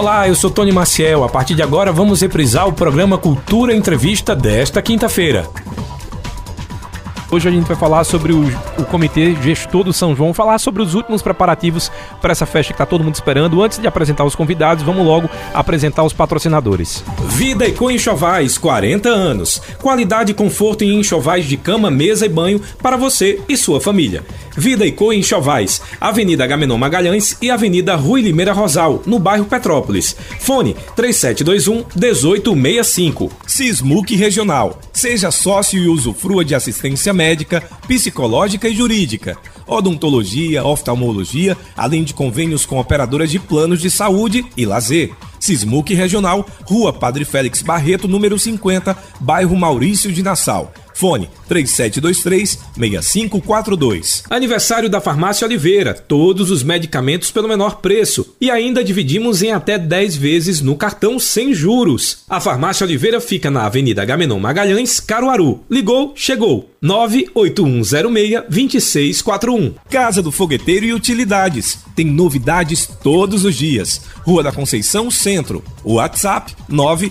Olá, eu sou Tony Maciel. A partir de agora vamos reprisar o programa Cultura Entrevista desta quinta-feira. Hoje a gente vai falar sobre o, o Comitê Gestor do São João, falar sobre os últimos preparativos para essa festa que está todo mundo esperando. Antes de apresentar os convidados, vamos logo apresentar os patrocinadores. Vida e Enxovais, 40 anos. Qualidade e conforto em enxovais de cama, mesa e banho para você e sua família. Vida e Co Avenida Gamenon Magalhães e Avenida Rui Limeira Rosal, no bairro Petrópolis. Fone 3721 1865. Sismuc Regional. Seja sócio e usufrua de assistência médica, psicológica e jurídica, odontologia, oftalmologia, além de convênios com operadoras de planos de saúde e lazer. Sismuc Regional, Rua Padre Félix Barreto, número 50, bairro Maurício de Nassau. Fone 3723-6542. Aniversário da Farmácia Oliveira. Todos os medicamentos pelo menor preço. E ainda dividimos em até 10 vezes no cartão sem juros. A Farmácia Oliveira fica na Avenida Gamenon Magalhães, Caruaru. Ligou, chegou. 98106-2641. Casa do Fogueteiro e Utilidades. Tem novidades todos os dias. Rua da Conceição Centro. WhatsApp 9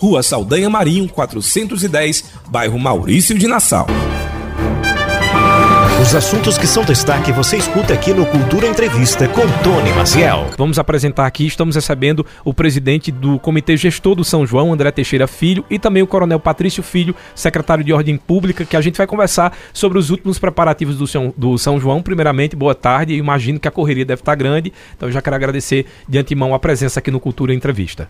Rua Saldanha Marinho, 410, bairro Maurício de Nassau. Os assuntos que são destaque você escuta aqui no Cultura Entrevista com Tony Maciel. Vamos apresentar aqui, estamos recebendo o presidente do Comitê Gestor do São João, André Teixeira Filho, e também o Coronel Patrício Filho, secretário de Ordem Pública, que a gente vai conversar sobre os últimos preparativos do São, do São João. Primeiramente, boa tarde, imagino que a correria deve estar grande, então eu já quero agradecer de antemão a presença aqui no Cultura Entrevista.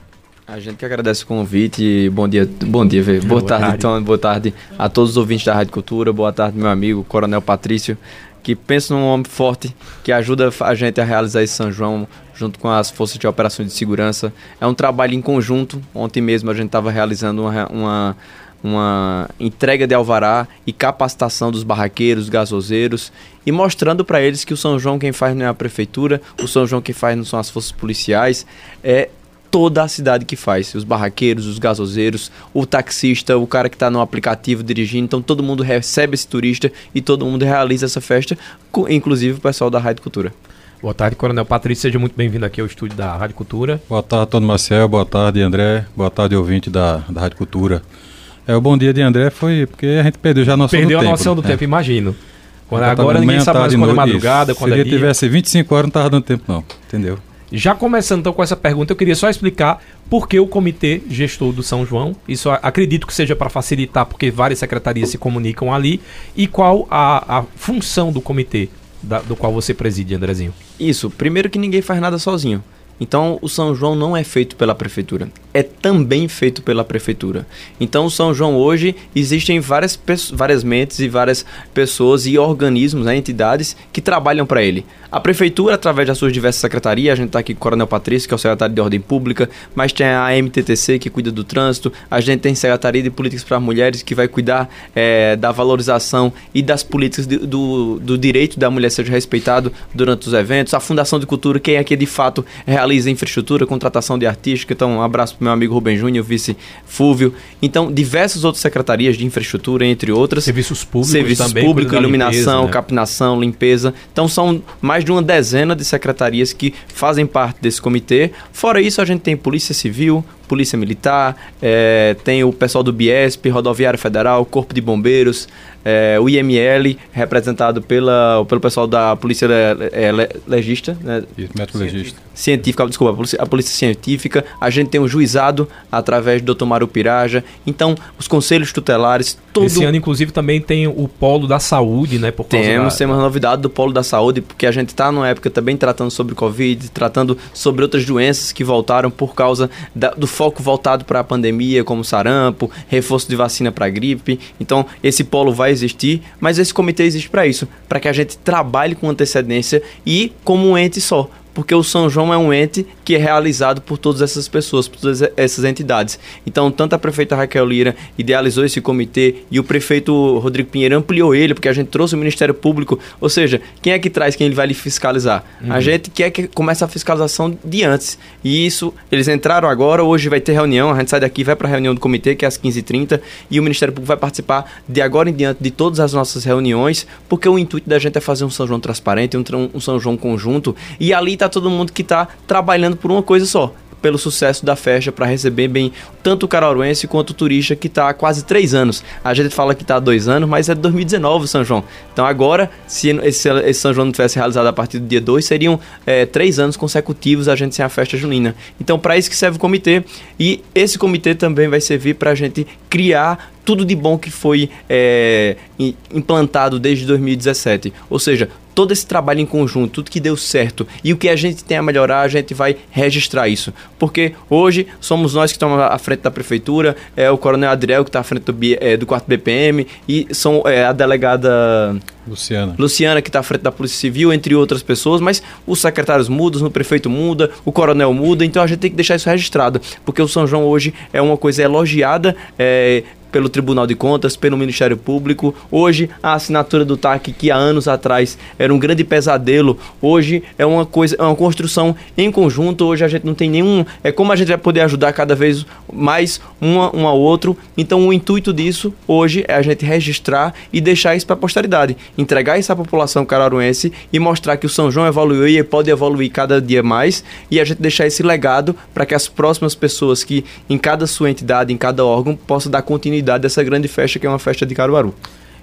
A gente que agradece o convite. Bom dia, bom dia, Boa, boa tarde, tarde. Então, boa tarde a todos os ouvintes da Rádio Cultura. Boa tarde, meu amigo Coronel Patrício, que pensa num homem forte que ajuda a gente a realizar esse São João junto com as forças de operações de segurança. É um trabalho em conjunto. Ontem mesmo a gente estava realizando uma, uma, uma entrega de alvará e capacitação dos barraqueiros, gasoseiros e mostrando para eles que o São João quem faz não é a prefeitura, o São João quem faz não são as forças policiais, é toda a cidade que faz. Os barraqueiros, os gasoseiros, o taxista, o cara que está no aplicativo dirigindo. Então todo mundo recebe esse turista e todo mundo realiza essa festa, inclusive o pessoal da Rádio Cultura. Boa tarde, Coronel Patrício. Seja muito bem-vindo aqui ao estúdio da Rádio Cultura. Boa tarde, Tony Marcel. Boa tarde, André. Boa tarde, ouvinte da, da Rádio Cultura. É, o bom dia de André foi porque a gente perdeu já a noção perdeu do tempo. Perdeu a noção do né? tempo, imagino. Quando, agora ninguém sabe mais quando é madrugada, quando Se é dia. Se tivesse 25 horas, não estava dando tempo não, entendeu? Já começando então com essa pergunta, eu queria só explicar por que o comitê gestor do São João. Isso acredito que seja para facilitar, porque várias secretarias se comunicam ali. E qual a, a função do comitê da, do qual você preside, Andrezinho? Isso. Primeiro que ninguém faz nada sozinho. Então, o São João não é feito pela prefeitura, é também feito pela prefeitura. Então, o São João hoje existem várias, várias mentes e várias pessoas e organismos, né, entidades que trabalham para ele. A prefeitura, através das suas diversas secretarias, a gente está aqui com o Coronel Patrício, que é o secretário de Ordem Pública, mas tem a MTTC, que cuida do trânsito, a gente tem a Secretaria de Políticas para Mulheres, que vai cuidar é, da valorização e das políticas de, do, do direito da mulher ser respeitado durante os eventos, a Fundação de Cultura, quem aqui de fato realiza infraestrutura, contratação de artística, então um abraço para meu amigo Rubem Júnior, vice Fúvio, então diversas outras secretarias de infraestrutura, entre outras. Serviços públicos Serviços também, públicos, iluminação, limpeza, né? capinação, limpeza, então são mais de uma dezena de secretarias que fazem parte desse comitê. Fora isso, a gente tem Polícia Civil, Polícia Militar, é, tem o pessoal do Biesp, Rodoviária Federal, Corpo de Bombeiros, é, o IML, representado pela, pelo pessoal da Polícia é, Legista. Né? Médico Legista. Científica, desculpa, a polícia, a polícia, Científica. A gente tem o juizado através do Dr. Mário Piraja. Então, os conselhos tutelares. Todo... Esse ano, inclusive, também tem o Polo da Saúde, né? Por temos, da... temos uma novidade do Polo da Saúde, porque a gente está numa época também tratando sobre Covid, tratando sobre outras doenças que voltaram por causa da, do foco voltado para a pandemia, como sarampo, reforço de vacina para gripe. Então, esse polo vai existir, mas esse comitê existe para isso, para que a gente trabalhe com antecedência e como um ente só, porque o São João é um ente que é realizado por todas essas pessoas, por todas essas entidades. Então, tanto a prefeita Raquel Lira idealizou esse comitê e o prefeito Rodrigo Pinheiro ampliou ele, porque a gente trouxe o Ministério Público. Ou seja, quem é que traz quem ele vai lhe fiscalizar? Uhum. A gente quer que comece a fiscalização de antes. E isso, eles entraram agora, hoje vai ter reunião, a gente sai daqui, vai para a reunião do comitê, que é às 15h30, e o Ministério Público vai participar de agora em diante de todas as nossas reuniões, porque o intuito da gente é fazer um São João transparente, um, um São João conjunto, e ali está todo mundo que está trabalhando por uma coisa só, pelo sucesso da festa para receber bem tanto o caruaruense quanto o turista que está há quase três anos. A gente fala que está há dois anos, mas é de 2019 o São João. Então agora, se esse, esse São João não tivesse realizado a partir do dia 2, seriam é, três anos consecutivos a gente sem a festa junina. Então para isso que serve o comitê e esse comitê também vai servir para a gente criar tudo de bom que foi é, implantado desde 2017. Ou seja, todo esse trabalho em conjunto, tudo que deu certo e o que a gente tem a melhorar, a gente vai registrar isso. Porque hoje somos nós que estamos à frente da prefeitura, é o Coronel Adriel que está à frente do, é, do 4 BPM e são é, a delegada Luciana. Luciana, que está à frente da Polícia Civil, entre outras pessoas, mas os secretários mudam, o prefeito muda, o coronel muda, então a gente tem que deixar isso registrado, porque o São João hoje é uma coisa elogiada, é, pelo Tribunal de Contas, pelo Ministério Público. Hoje, a assinatura do TAC, que há anos atrás era um grande pesadelo, hoje é uma coisa, é uma construção em conjunto. Hoje a gente não tem nenhum. É como a gente vai poder ajudar cada vez mais um, um ao outro. Então, o intuito disso hoje é a gente registrar e deixar isso para a posteridade. Entregar isso à população cararuense e mostrar que o São João evoluiu e pode evoluir cada dia mais. E a gente deixar esse legado para que as próximas pessoas que em cada sua entidade, em cada órgão, possam dar continuidade continuidade dessa grande festa que é uma festa de Caruaru.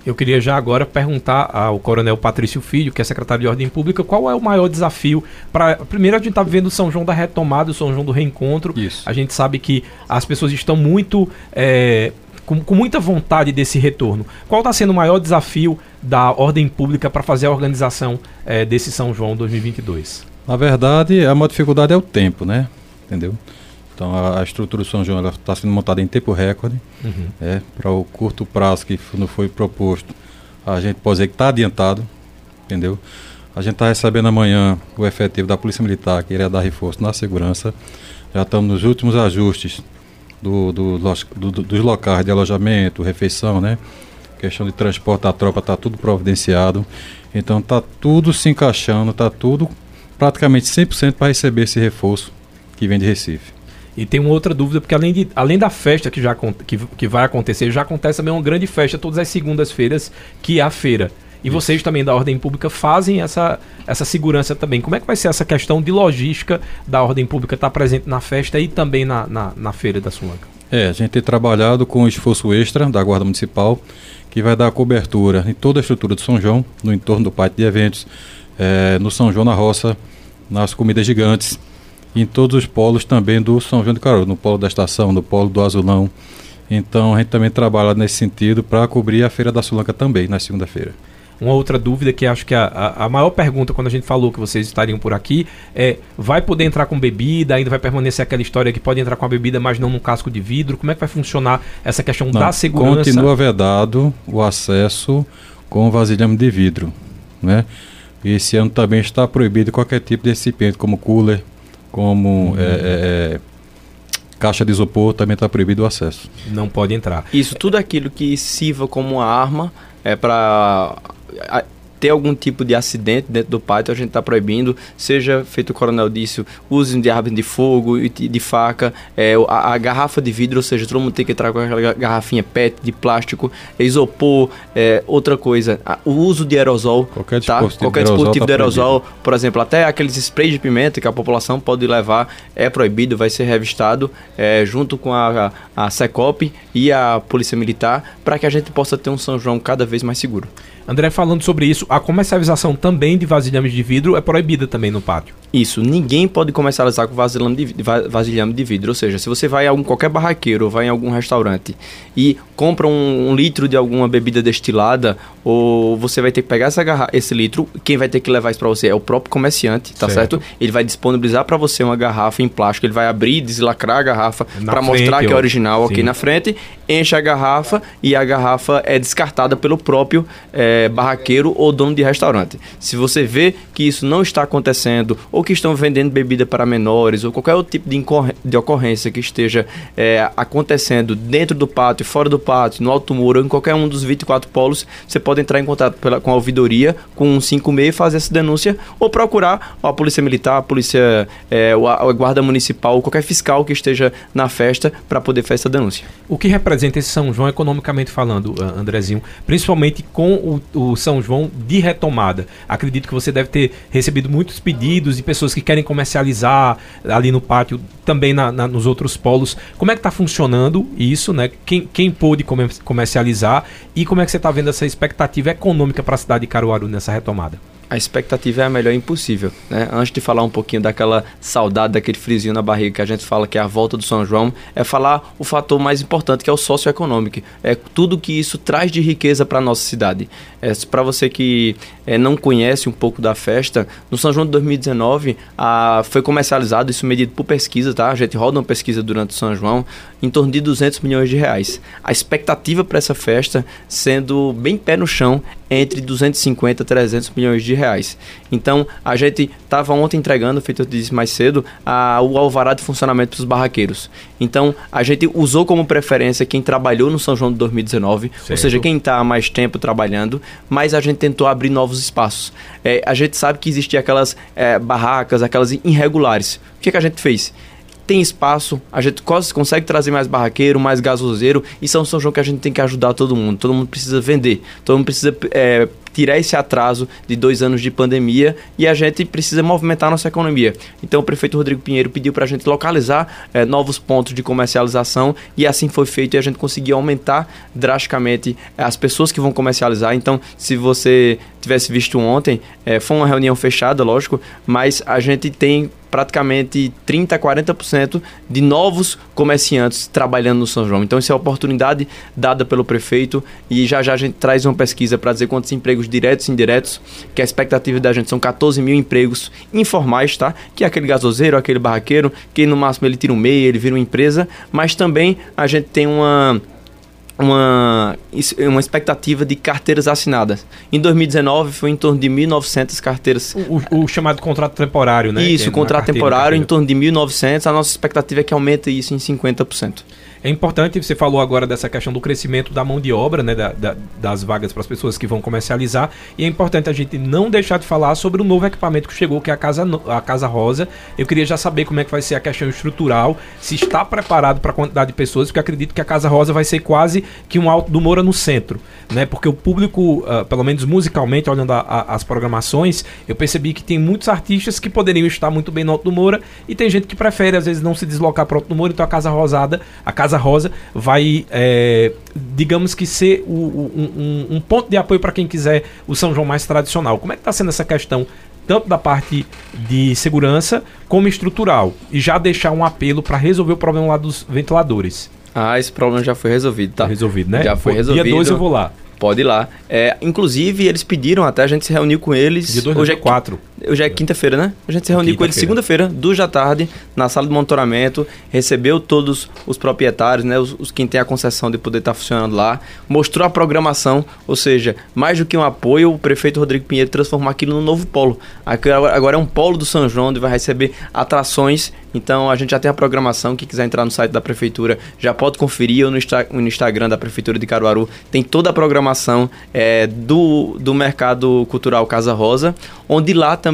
Eu queria já agora perguntar ao Coronel Patrício Filho, que é secretário de Ordem Pública, qual é o maior desafio para. Primeiro, a gente está vivendo o São João da retomada, o São João do reencontro. Isso. A gente sabe que as pessoas estão muito. É, com, com, muita vontade desse retorno. Qual está sendo o maior desafio da ordem pública para fazer a organização é, desse São João 2022? Na verdade, a maior dificuldade é o tempo, né? Entendeu? Então a, a estrutura do São João está sendo montada em tempo recorde, uhum. é, para o curto prazo que não foi proposto, a gente pode dizer que está adiantado, entendeu? A gente está recebendo amanhã o efetivo da Polícia Militar, que iria dar reforço na segurança. Já estamos nos últimos ajustes do, do, do, dos locais de alojamento, refeição, né? Questão de transporte da tropa está tudo providenciado. Então está tudo se encaixando, está tudo praticamente 100% para receber esse reforço que vem de Recife. E tem uma outra dúvida, porque além, de, além da festa que, já, que, que vai acontecer, já acontece também uma grande festa todas as segundas-feiras, que é a feira. E Isso. vocês também da Ordem Pública fazem essa, essa segurança também. Como é que vai ser essa questão de logística da Ordem Pública estar presente na festa e também na, na, na feira da Sulanca? É, a gente tem trabalhado com o esforço extra da Guarda Municipal, que vai dar cobertura em toda a estrutura do São João, no entorno do pátio de eventos, é, no São João na Roça, nas comidas gigantes em todos os polos também do São João de Caruaru, no polo da estação, no polo do Azulão. Então a gente também trabalha nesse sentido para cobrir a Feira da Sulanca também, na segunda-feira. Uma outra dúvida que acho que a, a, a, maior pergunta quando a gente falou que vocês estariam por aqui é: vai poder entrar com bebida? Ainda vai permanecer aquela história que pode entrar com a bebida, mas não num casco de vidro? Como é que vai funcionar essa questão não, da segurança? Continua vedado o acesso com vasilhame de vidro, né? Esse ano também está proibido qualquer tipo de recipiente, como cooler, como uhum. é, é, é, caixa de isopor, também está proibido o acesso. Não pode entrar. Isso, tudo aquilo que sirva como arma é para ter algum tipo de acidente dentro do pátio, a gente está proibindo, seja feito o coronel disse, uso de arma de fogo e de faca, é, a, a, garrafa de vidro, ou seja, todo mundo tem que entrar com aquela garrafinha PET de plástico, isopor, é, outra coisa, a, o uso de aerosol, qualquer tá? dispositivo, qualquer de dispositivo de aerosol, tá por exemplo, até aqueles sprays de pimenta que a população pode levar, é proibido, vai ser revistado é, junto com a, a, a Secop e a Polícia Militar, para que a gente possa ter um São João cada vez mais seguro. André, falando sobre isso, a comercialização também de vasilhames de vidro é proibida também no pátio. Isso, ninguém pode comercializar com vasilhame de, vasilhame de vidro. Ou seja, se você vai a algum, qualquer barraqueiro ou vai em algum restaurante e compra um, um, litro de alguma bebida destilada, ou você vai ter que pegar essa garra esse litro, quem vai ter que levar isso para você é o próprio comerciante, tá certo? certo? Ele vai disponibilizar para você uma garrafa em plástico, ele vai abrir, deslacrar a garrafa para mostrar que é original aqui na frente, enche a garrafa e a garrafa é descartada pelo próprio é, barraqueiro ou dono de restaurante. Se você vê que isso não está acontecendo ou que estão vendendo bebida para menores ou qualquer outro tipo de, de ocorrência que esteja é, acontecendo dentro do pátio, fora do pátio, no Alto Muro, em qualquer um dos 24 polos, você pode entrar em contato pela, com a ouvidoria, com um 56 e fazer essa denúncia ou procurar a Polícia Militar, a Polícia, é, a Guarda Municipal, qualquer fiscal que esteja na festa para poder fazer essa denúncia. O que representa esse São João economicamente falando, Andrezinho, principalmente com o, o São João de retomada? Acredito que você deve ter recebido muitos pedidos de pessoas que querem comercializar ali no pátio, também na, na, nos outros polos. Como é que está funcionando isso, né? Quem, quem pôde comercializar e como é que você está vendo essa expectativa econômica para a cidade de Caruaru nessa retomada? A expectativa é a melhor impossível. Né? Antes de falar um pouquinho daquela saudade, daquele frisinho na barriga que a gente fala que é a volta do São João, é falar o fator mais importante que é o socioeconômico. É tudo que isso traz de riqueza para a nossa cidade. É, para você que é, não conhece um pouco da festa, no São João de 2019 a, foi comercializado, isso medido por pesquisa, tá? A gente roda uma pesquisa durante o São João, em torno de 200 milhões de reais. A expectativa para essa festa, sendo bem pé no chão, entre 250 e 300 milhões de reais. Então, a gente estava ontem entregando, feito eu disse mais cedo, a, o alvará de funcionamento para os barraqueiros. Então, a gente usou como preferência quem trabalhou no São João de 2019, certo. ou seja, quem está há mais tempo trabalhando, mas a gente tentou abrir novos espaços. É, a gente sabe que existiam aquelas é, barracas, aquelas irregulares. O que, que a gente fez? Tem espaço, a gente consegue trazer mais barraqueiro, mais gasoseiro, e são São João que a gente tem que ajudar todo mundo. Todo mundo precisa vender, todo mundo precisa é, tirar esse atraso de dois anos de pandemia e a gente precisa movimentar nossa economia. Então o prefeito Rodrigo Pinheiro pediu para a gente localizar é, novos pontos de comercialização e assim foi feito e a gente conseguiu aumentar drasticamente as pessoas que vão comercializar. Então, se você tivesse visto ontem, é, foi uma reunião fechada, lógico, mas a gente tem praticamente 30% a 40% de novos comerciantes trabalhando no São João. Então, isso é a oportunidade dada pelo prefeito e já já a gente traz uma pesquisa para dizer quantos empregos diretos e indiretos, que a expectativa da gente são 14 mil empregos informais, tá? Que é aquele gasoseiro, aquele barraqueiro, que no máximo ele tira um MEI, ele vira uma empresa, mas também a gente tem uma uma, uma expectativa de carteiras assinadas. Em 2019 foi em torno de 1.900 carteiras. O, o, chamado contrato temporário, né? Isso, o contrato temporário em torno de 1.900. A nossa expectativa é que aumente isso em 50%. É importante, você falou agora dessa questão do crescimento da mão de obra, né, da, da, das vagas para as pessoas que vão comercializar, e é importante a gente não deixar de falar sobre o novo equipamento que chegou, que é a Casa, a Casa Rosa. Eu queria já saber como é que vai ser a questão estrutural, se está preparado para a quantidade de pessoas, porque acredito que a Casa Rosa vai ser quase que um alto do Moura no centro, né, porque o público, uh, pelo menos musicalmente, olhando a, a, as programações, eu percebi que tem muitos artistas que poderiam estar muito bem no Alto do Moura, e tem gente que prefere, às vezes, não se deslocar para o Alto do Moura, então a Casa Rosada, a Casa Casa Rosa vai, é, digamos que, ser o, um, um, um, ponto de apoio para quem quiser o São João mais tradicional. Como é que está sendo essa questão, tanto da parte de segurança como estrutural? E já deixar um apelo para resolver o problema lá dos ventiladores. Ah, esse problema já foi resolvido, tá? resolvido, né? Já foi resolvido. Dia 2 eu vou lá. Pode ir lá. É, inclusive, eles pediram até, a gente se reuniu com eles. Dia 2 hoje é 4. Hoje é quinta-feira, né? A gente se reuniu com eles segunda-feira, duas da tarde, na sala de monitoramento, recebeu todos os proprietários, né? Os, os quem tem a concessão de poder estar tá funcionando lá, mostrou a programação, ou seja, mais do que um apoio, o prefeito Rodrigo Pinheiro transformou aquilo num novo polo. Agora é um polo do São João, onde vai receber atrações. Então a gente já tem a programação. Quem quiser entrar no site da prefeitura já pode conferir ou no, no Instagram da prefeitura de Caruaru. Tem toda a programação é, do, do mercado cultural Casa Rosa, onde lá também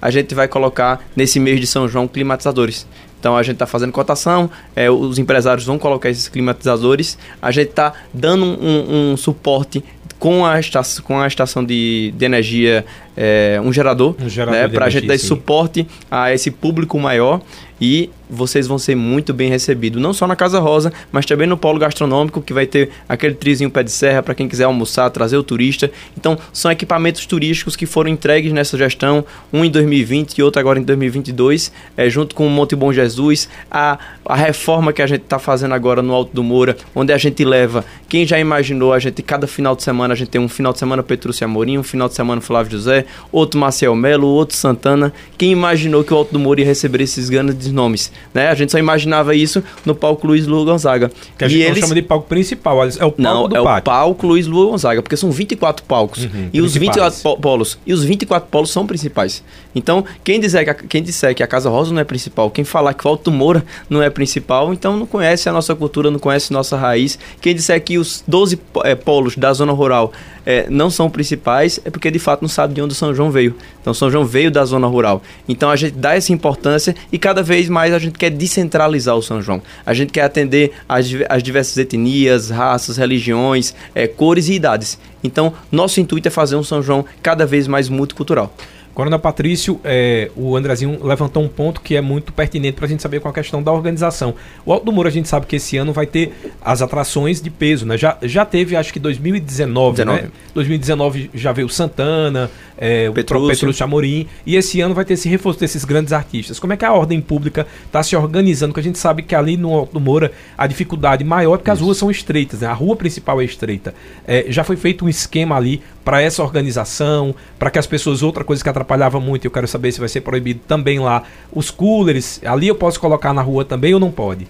a gente vai colocar nesse mês de São João climatizadores. Então a gente está fazendo cotação, é, os empresários vão colocar esses climatizadores, a gente está dando um, um, suporte com a estação, com a estação de, de energia, é, um gerador, um gerador né, para a gente dar esse suporte a esse público maior e vocês vão ser muito bem recebidos, não só na Casa Rosa, mas também no polo gastronômico, que vai ter aquele trizinho pé de serra para quem quiser almoçar, trazer o turista. Então, são equipamentos turísticos que foram entregues nessa gestão, um em 2020 e outro agora em 2022, é, junto com o Monte Bom Jesus, a, a reforma que a gente está fazendo agora no Alto do Moura, onde a gente leva, quem já imaginou, a gente cada final de semana, a gente tem um final de semana Petrúcio Amorim, um final de semana Flávio José, José, outro Maciel Melo, outro Santana. Quem imaginou que o Alto do Moura ia receber esses grandes nomes? Né? A gente só imaginava isso no palco Luiz Lula Gonzaga. Que a gente e não eles... chama de palco principal, é o palco não, do é pátio. o palco Luiz Lula Gonzaga, porque são 24 palcos. Uhum, e os 24 polos. E os 24 polos são principais. Então, quem disser, que a, quem disser que a Casa Rosa não é principal, quem falar que o Alto Moura não é principal, então não conhece a nossa cultura, não conhece nossa raiz. Quem disser que os 12 é, polos da zona rural é, não são principais, é porque de fato não sabe de onde o São João veio. Então, São João veio da zona rural. Então, a gente dá essa importância e cada vez mais a gente quer descentralizar o São João. A gente quer atender as, as diversas etnias, raças, religiões, é, cores e idades. Então, nosso intuito é fazer um São João cada vez mais multicultural. Coronel Patrício, é, o Andrezinho levantou um ponto que é muito pertinente para a gente saber com a questão da organização. O Alto do Muro a gente sabe que esse ano vai ter as atrações de peso, né? Já, já teve, acho que 2019, 19. né? 2019 já veio Santana, é, o Petrúcio. Petrúcio Chamorim, e esse ano vai ter esse reforço desses grandes artistas. Como é que a ordem pública está se organizando? Porque a gente sabe que ali no Alto do Moura a dificuldade maior é porque Isso. as ruas são estreitas, né? A rua principal é estreita. É, já foi feito um esquema ali para essa organização, para que as pessoas, outra coisa que atrapalhava muito, eu quero saber se vai ser proibido também lá, os coolers, ali eu posso colocar na rua também ou não pode?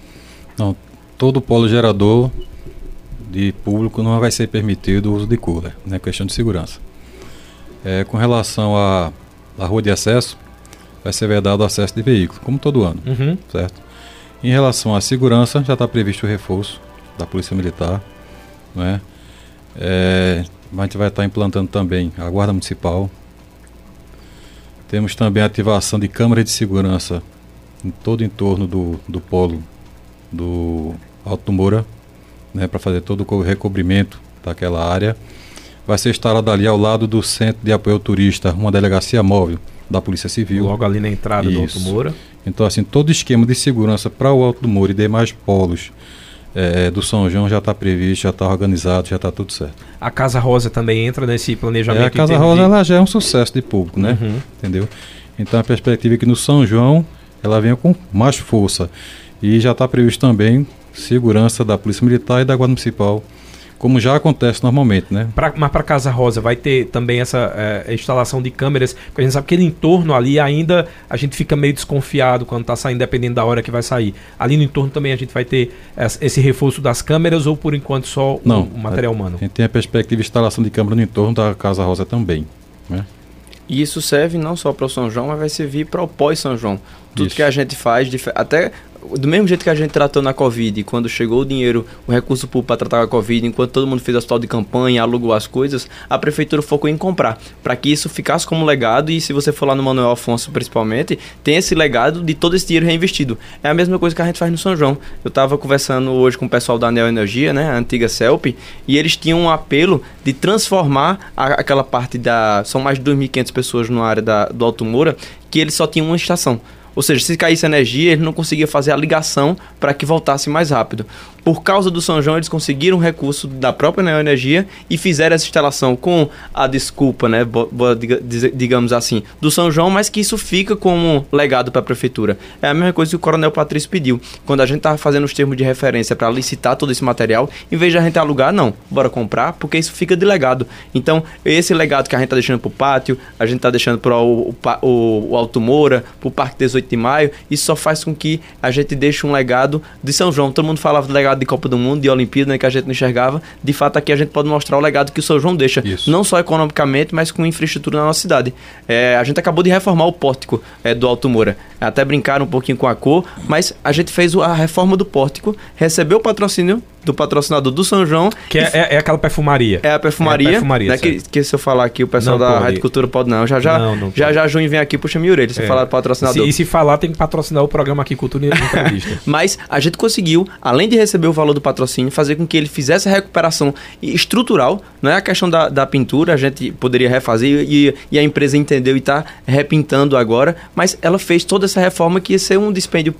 Não, todo polo gerador de público não vai ser permitido o uso de cooler, né, questão de segurança. É, com relação à, à rua de acesso, vai ser vedado o acesso de veículos, como todo ano, uhum. certo? Em relação à segurança, já está previsto o reforço da Polícia Militar, né? É, a gente vai estar implantando também a Guarda Municipal. Temos também a ativação de câmeras de segurança em todo o entorno do, do polo do Alto Moura, né, para fazer todo o recobrimento daquela área. Vai ser instalado ali ao lado do Centro de Apoio ao Turista, uma delegacia móvel da Polícia Civil. Logo ali na entrada Isso. do Alto Moura. Então, assim, todo esquema de segurança para o Alto Moura e demais polos é, do São João já está previsto, já está organizado, já está tudo certo. A Casa Rosa também entra nesse planejamento? É, a Casa Rosa de... ela já é um sucesso de público, né? Uhum. Entendeu? Então a perspectiva é que no São João ela venha com mais força. E já está previsto também segurança da Polícia Militar e da Guarda Municipal como já acontece normalmente, né? Pra, mas para Casa Rosa vai ter também essa é, instalação de câmeras, porque a gente sabe que no entorno ali ainda a gente fica meio desconfiado quando está saindo, dependendo da hora que vai sair. Ali no entorno também a gente vai ter esse reforço das câmeras ou por enquanto só Não, o, o material humano? A gente tem a perspectiva de instalação de câmera no entorno da Casa Rosa também, né? E isso serve não só para o São João, mas vai servir para o pós-São João. Tudo isso. que a gente faz, até do mesmo jeito que a gente tratou na Covid, quando chegou o dinheiro, o recurso público para tratar a Covid, enquanto todo mundo fez hospital de campanha, alugou as coisas, a prefeitura focou em comprar, para que isso ficasse como legado e se você for lá no Manuel Afonso principalmente, tem esse legado de todo esse dinheiro reinvestido. É a mesma coisa que a gente faz no São João. Eu estava conversando hoje com o pessoal da Neo Energia, né, a antiga CELP, e eles tinham um apelo de transformar a, aquela parte da... São mais de 2.500 pessoas na área da, do Alto Moura, que eles só tinham uma estação. Ou seja, se caísse energia, ele não conseguia fazer a ligação para que voltasse mais rápido. Por causa do São João, eles conseguiram um recurso da própria Neoenergia e fizeram essa instalação com a desculpa, né, digamos assim, do São João, mas que isso fica como legado para a prefeitura. É a mesma coisa que o Coronel Patrício pediu. Quando a gente estava fazendo os termos de referência para licitar todo esse material, em vez de a gente alugar, não, bora comprar, porque isso fica de legado. Então, esse legado que a gente está deixando para o pátio, a gente está deixando para o, o, o Alto Moura, para o Parque 18 de Maio, isso só faz com que a gente deixe um legado de São João. Todo mundo falava do legado legado de Copa do Mundo, de Olimpíada, né, que a gente não enxergava, de fato aqui a gente pode mostrar o legado que o São João deixa, Isso. não só economicamente, mas com infraestrutura na nossa cidade. É, a gente acabou de reformar o pórtico é, do Alto Moura, até brincaram um pouquinho com a cor, mas a gente fez a reforma do pórtico, recebeu o patrocínio do patrocinador do São João. Que é, é, é, aquela perfumaria. É a perfumaria. É a perfumaria né, que, que, se eu falar aqui, o pessoal não da pode. Rádio Cultura pode não. Já já, não, não já, já Junho vem aqui, puxa minha orelha se é. falar patrocinador. Se, e se falar, tem que patrocinar o programa aqui Cultura e Entrevista. Mas a gente conseguiu, além de receber o valor do patrocínio, fazer com que ele fizesse a recuperação estrutural. Não é a questão da, da pintura, a gente poderia refazer e, e a empresa entendeu e está repintando agora, mas ela fez toda essa reforma que ia ser um dispêndio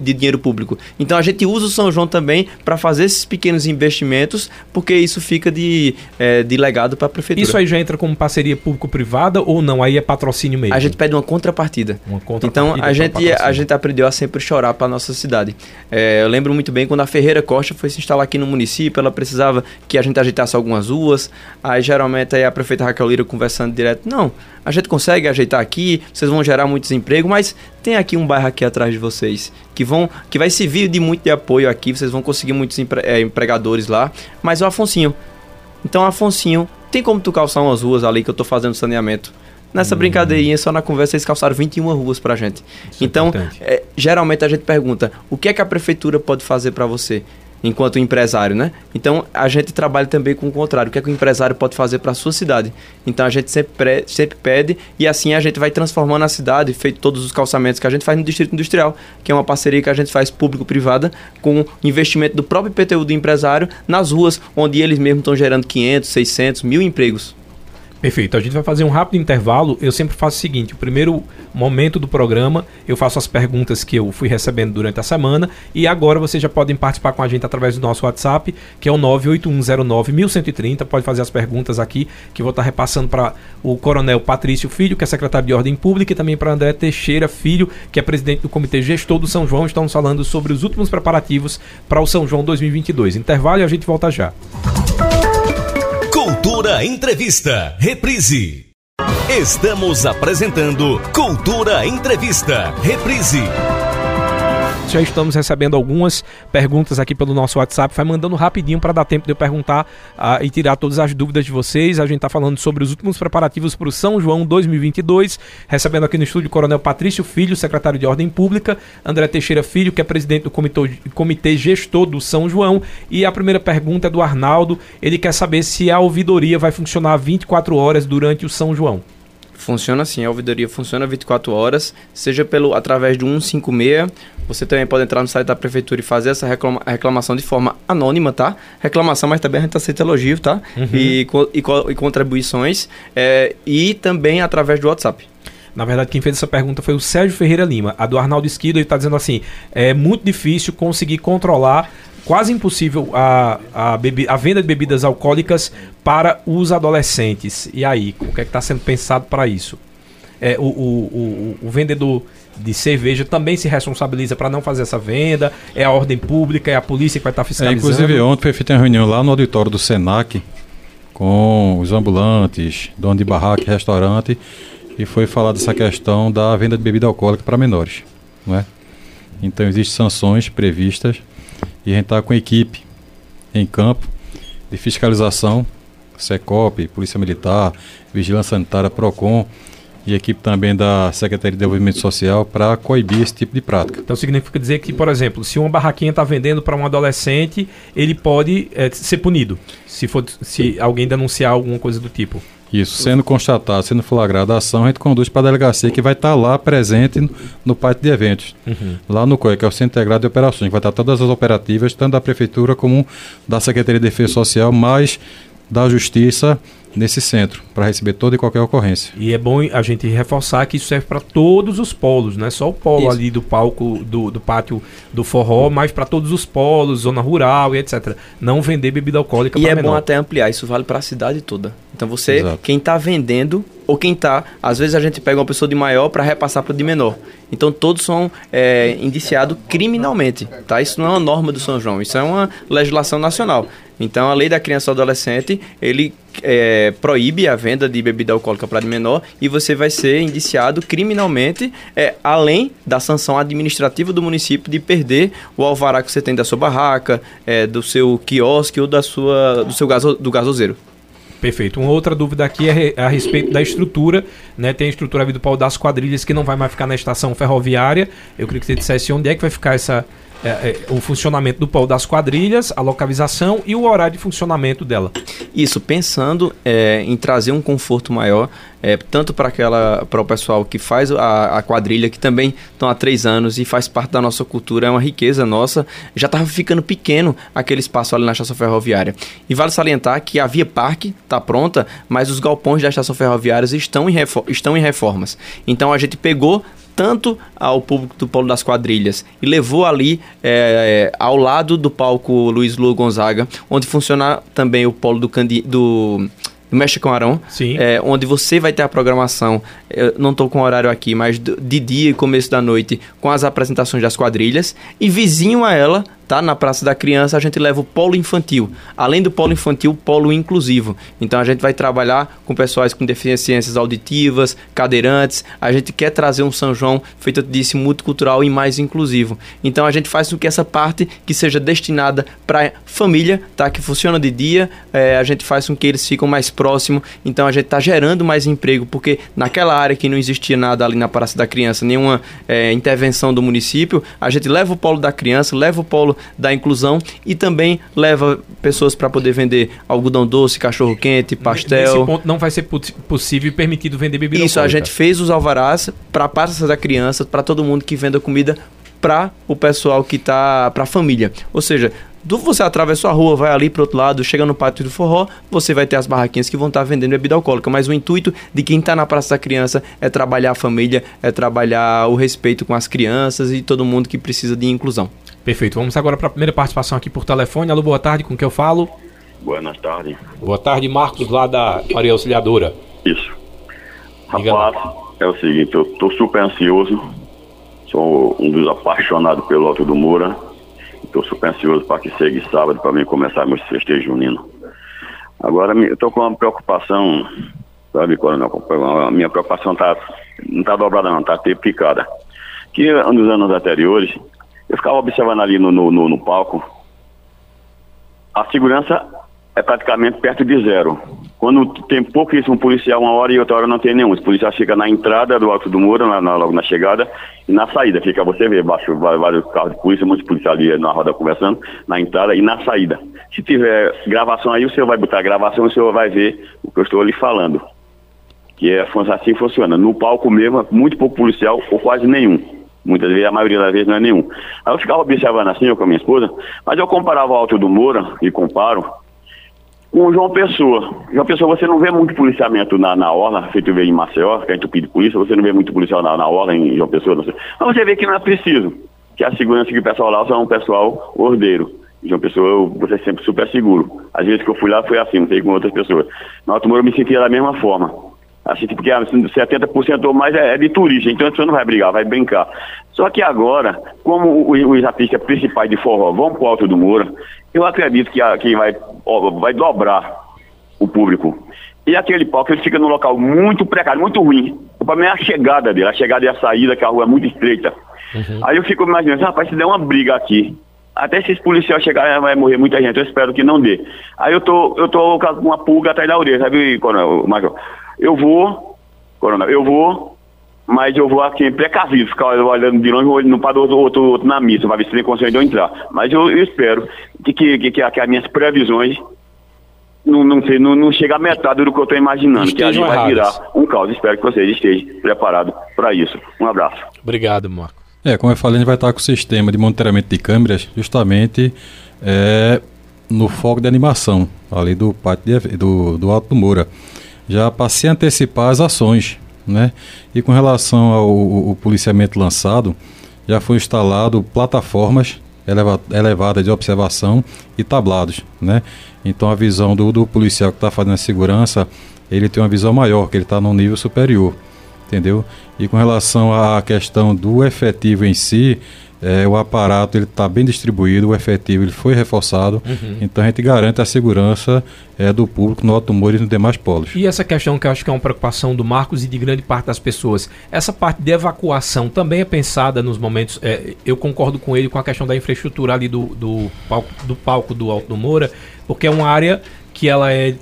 de dinheiro público. Então a gente usa o São João também para fazer esses pequenos investimentos, porque isso fica de, é, de legado para a prefeitura. Isso aí já entra como parceria público-privada ou não? Aí é patrocínio mesmo? A gente pede uma contrapartida. Uma contrapartida então a gente, a gente aprendeu a sempre chorar para nossa cidade. É, eu lembro muito bem quando a Ferreira Costa foi se instalar aqui no município, ela precisava que a gente ajeitasse algumas ruas. Aí geralmente aí a prefeita Raquel Lira conversando direto, não, a gente consegue ajeitar aqui, vocês vão gerar muitos empregos, mas tem aqui um bairro aqui atrás de vocês que vão que vai servir de muito de apoio aqui, vocês vão conseguir muitos empre, é, empregadores lá, mas o Afonsinho. Então, Afonsinho, tem como tu calçar umas ruas ali que eu tô fazendo saneamento? Nessa hum. brincadeirinha, só na conversa, eles calçaram 21 ruas pra gente. Isso é então, é, geralmente a gente pergunta: o que é que a prefeitura pode fazer para você? Enquanto empresário, né? Então a gente trabalha também com o contrário, o que é que o empresário pode fazer para a sua cidade. Então a gente sempre, sempre pede e assim a gente vai transformando a cidade, feito todos os calçamentos que a gente faz no Distrito Industrial, que é uma parceria que a gente faz público-privada com investimento do próprio IPTU do empresário nas ruas, onde eles mesmos estão gerando 500, 600, mil empregos. Perfeito. A gente vai fazer um rápido intervalo. Eu sempre faço o seguinte: o primeiro momento do programa, eu faço as perguntas que eu fui recebendo durante a semana. E agora vocês já podem participar com a gente através do nosso WhatsApp, que é o 981091130. Pode fazer as perguntas aqui, que vou estar repassando para o Coronel Patrício Filho, que é secretário de Ordem Pública, e também para André Teixeira Filho, que é presidente do Comitê Gestor do São João. Estamos falando sobre os últimos preparativos para o São João 2022. Intervalo e a gente volta já. Cultura Entrevista, reprise. Estamos apresentando Cultura Entrevista, reprise. Já estamos recebendo algumas perguntas aqui pelo nosso WhatsApp. Vai mandando rapidinho para dar tempo de eu perguntar uh, e tirar todas as dúvidas de vocês. A gente está falando sobre os últimos preparativos para o São João 2022. Recebendo aqui no estúdio o Coronel Patrício Filho, secretário de Ordem Pública, André Teixeira Filho, que é presidente do comitê, comitê gestor do São João. E a primeira pergunta é do Arnaldo. Ele quer saber se a ouvidoria vai funcionar 24 horas durante o São João. Funciona assim, a ouvidoria funciona 24 horas, seja pelo através do 156. Você também pode entrar no site da prefeitura e fazer essa reclama, reclamação de forma anônima, tá? Reclamação, mas também a gente aceita elogio, tá? Uhum. E, e, e, contribuições. É, e também através do WhatsApp. Na verdade, quem fez essa pergunta foi o Sérgio Ferreira Lima. A do Arnaldo Esquido, ele está dizendo assim: é muito difícil conseguir controlar quase impossível a, a, a venda de bebidas alcoólicas para os adolescentes. E aí, o que é está sendo pensado para isso? É, o, o, o, o vendedor de cerveja também se responsabiliza para não fazer essa venda? É a ordem pública, é a polícia que vai estar tá fiscalizando? É, inclusive, ontem foi feita uma reunião lá no auditório do SENAC com os ambulantes, dono de barraca, restaurante, e foi falar dessa questão da venda de bebida alcoólica para menores. Não é? Então, existem sanções previstas e a gente está com equipe em campo de fiscalização, SECOP, Polícia Militar, Vigilância Sanitária, PROCON e equipe também da Secretaria de Desenvolvimento Social para coibir esse tipo de prática. Então significa dizer que, por exemplo, se uma barraquinha está vendendo para um adolescente, ele pode é, ser punido se, for, se alguém denunciar alguma coisa do tipo. Isso, sendo constatado, sendo flagrada a ação, a gente conduz para a delegacia que vai estar tá lá presente no, no pátio de eventos. Uhum. Lá no COI, que é o Centro Integrado de Operações, que vai estar tá todas as operativas, tanto da Prefeitura como da Secretaria de Defesa Social, mais da Justiça nesse centro para receber toda e qualquer ocorrência. E é bom a gente reforçar que isso serve para todos os polos, não é só o polo isso. ali do palco do, do pátio do forró, mas para todos os polos, zona rural e etc. Não vender bebida alcoólica E é menor. bom até ampliar, isso vale para a cidade toda. Então você, Exato. quem está vendendo ou quem está, às vezes a gente pega uma pessoa de maior para repassar para de menor. Então todos são é, indiciados criminalmente, tá? Isso não é uma norma do São João, isso é uma legislação nacional. Então a lei da criança e adolescente ele é, proíbe a venda de bebida alcoólica para menor e você vai ser indiciado criminalmente, é, além da sanção administrativa do município de perder o alvará que você tem da sua barraca, é, do seu quiosque ou da sua, do seu gaso, do gasoseiro. Perfeito. Uma outra dúvida aqui é a respeito da estrutura, né? Tem a estrutura do pau das quadrilhas que não vai mais ficar na estação ferroviária. Eu queria que você dissesse onde é que vai ficar essa, é, é, o funcionamento do polo das quadrilhas, a localização e o horário de funcionamento dela. Isso, pensando é, em trazer um conforto maior, é, tanto para aquela para o pessoal que faz a, a quadrilha, que também estão há três anos e faz parte da nossa cultura, é uma riqueza nossa. Já estava ficando pequeno aquele espaço ali na estação ferroviária. E vale salientar que a Via Parque está pronta, mas os galpões da estação ferroviária estão em, estão em reformas. Então a gente pegou tanto ao público do Polo das Quadrilhas e levou ali é, ao lado do palco Luiz Lula Gonzaga, onde funciona também o Polo do, Candi do do Mexe com Arão, é, onde você vai ter a programação, eu não estou com o horário aqui, mas de dia e começo da noite, com as apresentações das quadrilhas, e vizinho a ela tá? Na Praça da Criança a gente leva o polo infantil. Além do polo infantil, o polo inclusivo. Então a gente vai trabalhar com pessoas com deficiências auditivas, cadeirantes. A gente quer trazer um São João, feito disse, multicultural e mais inclusivo. Então a gente faz com que essa parte que seja destinada para família, tá? Que funciona de dia, é, a gente faz com que eles fiquem mais próximos. Então a gente está gerando mais emprego, porque naquela área que não existia nada ali na Praça da Criança, nenhuma é, intervenção do município, a gente leva o polo da criança, leva o polo da inclusão e também leva pessoas para poder vender algodão doce, cachorro quente, pastel. Nesse ponto não vai ser possível e permitido vender bebida Isso, alcoólica. a gente fez os alvarás para a praça da criança, para todo mundo que venda comida para o pessoal que tá para a família. Ou seja, do você atravessa a rua, vai ali para outro lado, chega no pátio do forró, você vai ter as barraquinhas que vão estar tá vendendo bebida alcoólica. Mas o intuito de quem está na Praça da Criança é trabalhar a família, é trabalhar o respeito com as crianças e todo mundo que precisa de inclusão. Perfeito. Vamos agora para a primeira participação aqui por telefone. Alô, boa tarde, com quem eu falo? Boa tarde. Boa tarde, Marcos, lá da Maria Auxiliadora. Isso. Rapaz, é o seguinte, eu estou super ansioso. Sou um dos apaixonados pelo Alto do Moura. Estou super ansioso para que chegue sábado para mim começar meus festejos juninos. Agora, eu estou com uma preocupação, sabe, Coronel? A minha preocupação tá, não está dobrada, não, está picada. Que nos anos anteriores, eu ficava observando ali no, no, no, no palco. A segurança é praticamente perto de zero. Quando tem pouquíssimo policial, uma hora e outra hora não tem nenhum. Os policiais ficam na entrada do alto do muro, na, na, logo na chegada, e na saída. Fica você vê, baixo vários carros de polícia, muitos policiais ali na roda conversando, na entrada e na saída. Se tiver gravação aí, o senhor vai botar gravação e o senhor vai ver o que eu estou lhe falando. Que é assim funciona. No palco mesmo, muito pouco policial ou quase nenhum. Muitas vezes, a maioria das vezes não é nenhum. Aí eu ficava observando assim, eu com a minha esposa, mas eu comparava o Alto do Moura, e comparo, com o João Pessoa. João Pessoa, você não vê muito policiamento na, na orla, feito ver em Maceió, que é entupido de polícia, você não vê muito policial na, na orla em João Pessoa. Mas você vê que não é preciso, que a segurança que o pessoal lá são um pessoal ordeiro. João Pessoa, eu, você sempre super seguro. Às vezes que eu fui lá foi assim, não sei com outras pessoas. No Alto Moura eu me sentia da mesma forma. Assim, porque 70% ou mais é, é de turista, então a pessoa não vai brigar, vai brincar. Só que agora, como os artistas principais de forró vão para o Alto do Moura, eu acredito que, a, que vai, ó, vai dobrar o público. E aquele palco ele fica num local muito precário, muito ruim. Para mim é a chegada dele, a chegada e a saída, que a rua é muito estreita. Uhum. Aí eu fico imaginando, rapaz, se der uma briga aqui, até se esse policial chegar vai morrer muita gente, eu espero que não dê. Aí eu tô, eu tô com uma pulga atrás da orelha, sabe, Coronel, Major? Eu vou, Coronel, eu vou, mas eu vou aqui precavido, ficar olhando de longe, não para outro, outro, outro na missa, para ver se tem condições de eu entrar. Mas eu, eu espero que, que, que, que, as minhas previsões não, não, sei, não, não chega a metade do que eu estou imaginando, Estejam que ali vai virar um caos. Espero que vocês estejam preparados para isso. Um abraço. Obrigado, Marco. É, como eu falei, a gente vai estar com o sistema de monitoramento de câmeras justamente é, no foco de animação, ali do pátio do, do Alto do Moura, já para se antecipar as ações. Né? E com relação ao, ao policiamento lançado, já foi instalado plataformas eleva, elevadas de observação e tablados. Né? Então a visão do, do policial que está fazendo a segurança, ele tem uma visão maior, que ele está num nível superior entendeu? E com relação à questão do efetivo em si, é, o aparato ele está bem distribuído, o efetivo ele foi reforçado, uhum. então a gente garante a segurança é, do público no automóvel e nos demais polos. E essa questão que eu acho que é uma preocupação do Marcos e de grande parte das pessoas, essa parte de evacuação também é pensada nos momentos, é, eu concordo com ele com a questão da infraestrutura ali do, do, palco, do palco do Alto do Moura, porque é uma área que ela é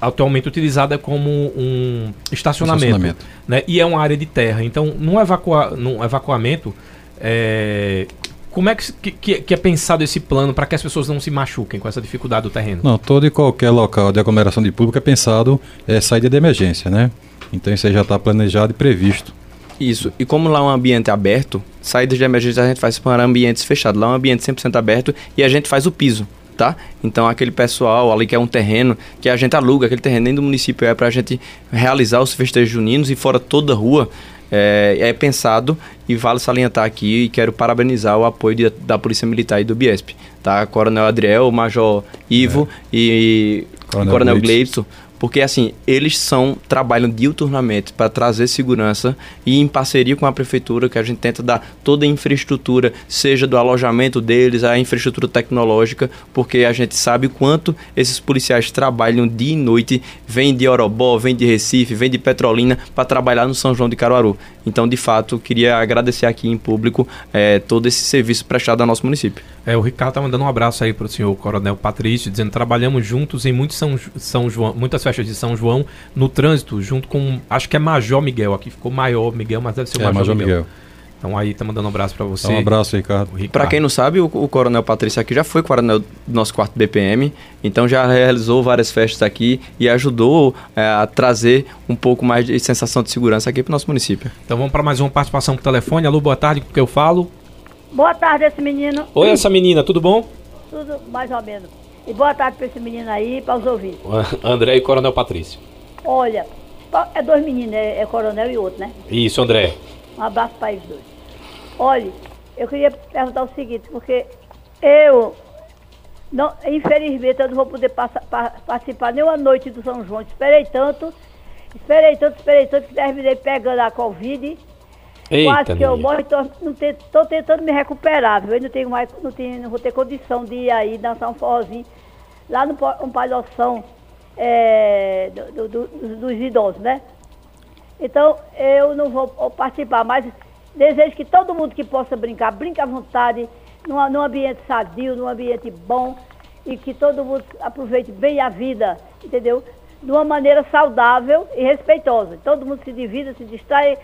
atualmente utilizada como um estacionamento, estacionamento. Né? e é uma área de terra. Então, num, evacua, num evacuamento, é, como é que, que, que, é pensado esse plano para que as pessoas não se machuquem com essa dificuldade do terreno? Não, todo e qualquer local de aglomeração de público é pensado é, saída de emergência, né? Então isso aí já está planejado e previsto. Isso. E como lá é um ambiente aberto, saídas de emergência a gente faz para ambientes fechados. Lá é um ambiente 100% aberto e a gente faz o piso tá? Então aquele pessoal ali que é um terreno que a gente aluga, aquele terreno dentro do município é para a gente realizar os festejos juninos e fora toda a rua é, é pensado e vale salientar aqui e quero parabenizar o apoio de, da Polícia Militar e do Biesp, tá? Coronel Adriel, Major Ivo é. e Coronel, Coronel Gleibson porque assim, eles são trabalham diuturnamente para trazer segurança e em parceria com a prefeitura que a gente tenta dar toda a infraestrutura, seja do alojamento deles, a infraestrutura tecnológica, porque a gente sabe quanto esses policiais trabalham dia e noite, vêm de Orobó, vêm de Recife, vêm de Petrolina para trabalhar no São João de Caruaru. Então, de fato, queria agradecer aqui em público é, todo esse serviço prestado ao nosso município. É, o Ricardo tá mandando um abraço aí para o senhor Coronel Patrício, dizendo trabalhamos juntos em muitos São, São João, muitas festas de São João no trânsito, junto com, acho que é Major Miguel, aqui ficou maior Miguel, mas deve ser o é, Major, Major Miguel. Miguel. Então aí tá mandando um abraço para você. um abraço, Ricardo. Para quem não sabe, o, o, Coronel Patrício aqui já foi coronel do nosso quarto BPM, então já realizou várias festas aqui e ajudou é, a trazer um pouco mais de sensação de segurança aqui para o nosso município. Então vamos para mais uma participação por telefone. Alô, boa tarde, com que eu falo? Boa tarde, esse menino. Oi, essa menina, tudo bom? Tudo mais ou menos. E boa tarde para esse menino aí, para os ouvintes. André e Coronel Patrício. Olha, é dois meninos, é, é coronel e outro, né? Isso, André. Um abraço para eles dois. Olha, eu queria perguntar o seguinte, porque eu, não, infelizmente, eu não vou poder passar, participar nem uma noite do São João. Esperei tanto, esperei tanto, esperei tanto que terminei pegando a Covid. Eita quase que eu morro, estou tentando me recuperar, viu? Eu não tenho mais, não, tenho, não vou ter condição de ir aí dançar um forrozinho lá no um palhoção é, do, do, do, dos idosos, né? Então, eu não vou participar, mas Desejo que todo mundo que possa brincar, brinque à vontade, num, num ambiente sadio, num ambiente bom, e que todo mundo aproveite bem a vida, entendeu? De uma maneira saudável e respeitosa. Todo mundo se divida, se distrai,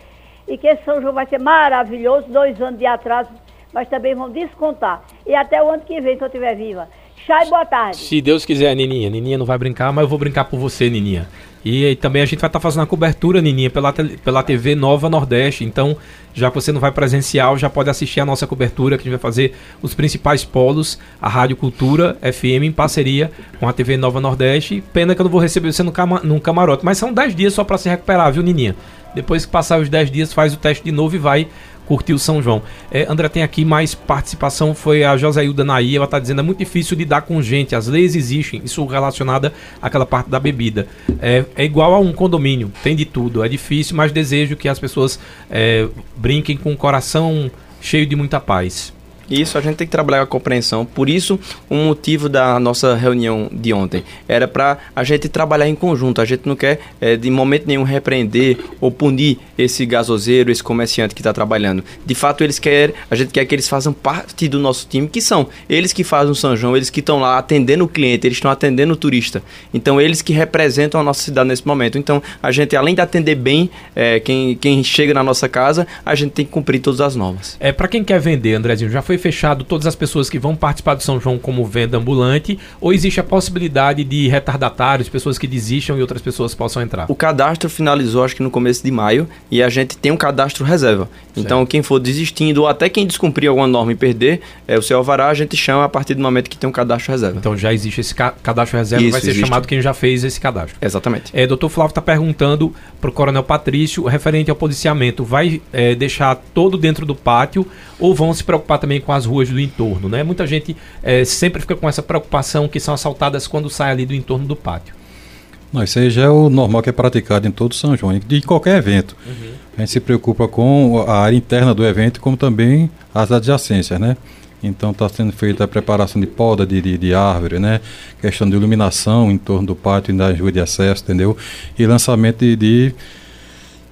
e que esse São João vai ser maravilhoso, dois anos de atraso, mas também vão descontar. E até o ano que vem, se eu estiver viva. Chay, boa tarde. Se Deus quiser, Nininha. Nininha não vai brincar, mas eu vou brincar por você, Nininha. E, e também a gente vai estar tá fazendo a cobertura, Nininha, pela, pela TV Nova Nordeste. Então, já que você não vai presencial, já pode assistir a nossa cobertura, que a gente vai fazer os principais polos, a Rádio Cultura FM, em parceria com a TV Nova Nordeste. Pena que eu não vou receber você no, cama, no camarote, mas são 10 dias só para se recuperar, viu, Nininha? Depois que passar os 10 dias, faz o teste de novo e vai curtiu São João. É, André, tem aqui mais participação, foi a Josailda Naí, ela está dizendo, é muito difícil lidar com gente, as leis existem, isso relacionada àquela parte da bebida. É, é igual a um condomínio, tem de tudo, é difícil, mas desejo que as pessoas é, brinquem com o coração cheio de muita paz. Isso, a gente tem que trabalhar a compreensão. Por isso, o um motivo da nossa reunião de ontem era para a gente trabalhar em conjunto. A gente não quer, é, de momento nenhum, repreender ou punir esse gasoseiro, esse comerciante que está trabalhando. De fato, eles querem, a gente quer que eles façam parte do nosso time, que são eles que fazem o São João, eles que estão lá atendendo o cliente, eles estão atendendo o turista. Então, eles que representam a nossa cidade nesse momento. Então, a gente, além de atender bem é, quem, quem chega na nossa casa, a gente tem que cumprir todas as normas. É, para quem quer vender, Andrezinho, já foi foi fechado todas as pessoas que vão participar do São João como venda ambulante ou existe a possibilidade de retardatários, pessoas que desistam e outras pessoas possam entrar? O cadastro finalizou acho que no começo de maio e a gente tem um cadastro reserva. Certo. Então quem for desistindo ou até quem descumprir alguma norma e perder, é o seu alvará, a gente chama a partir do momento que tem um cadastro reserva. Então já existe esse ca cadastro reserva, Isso, vai ser existe. chamado quem já fez esse cadastro. Exatamente. É, doutor Flávio está perguntando para o Coronel Patrício, referente ao policiamento, vai é, deixar todo dentro do pátio ou vão se preocupar também com as ruas do entorno, né? Muita gente é, sempre fica com essa preocupação que são assaltadas quando sai ali do entorno do pátio. Não, isso aí já é o normal que é praticado em todo São João, de qualquer evento. Uhum. A gente se preocupa com a área interna do evento, como também as adjacências, né? Então está sendo feita a preparação de poda de, de, de, árvore, né? Questão de iluminação em torno do pátio e das ruas de acesso, entendeu? E lançamento de, de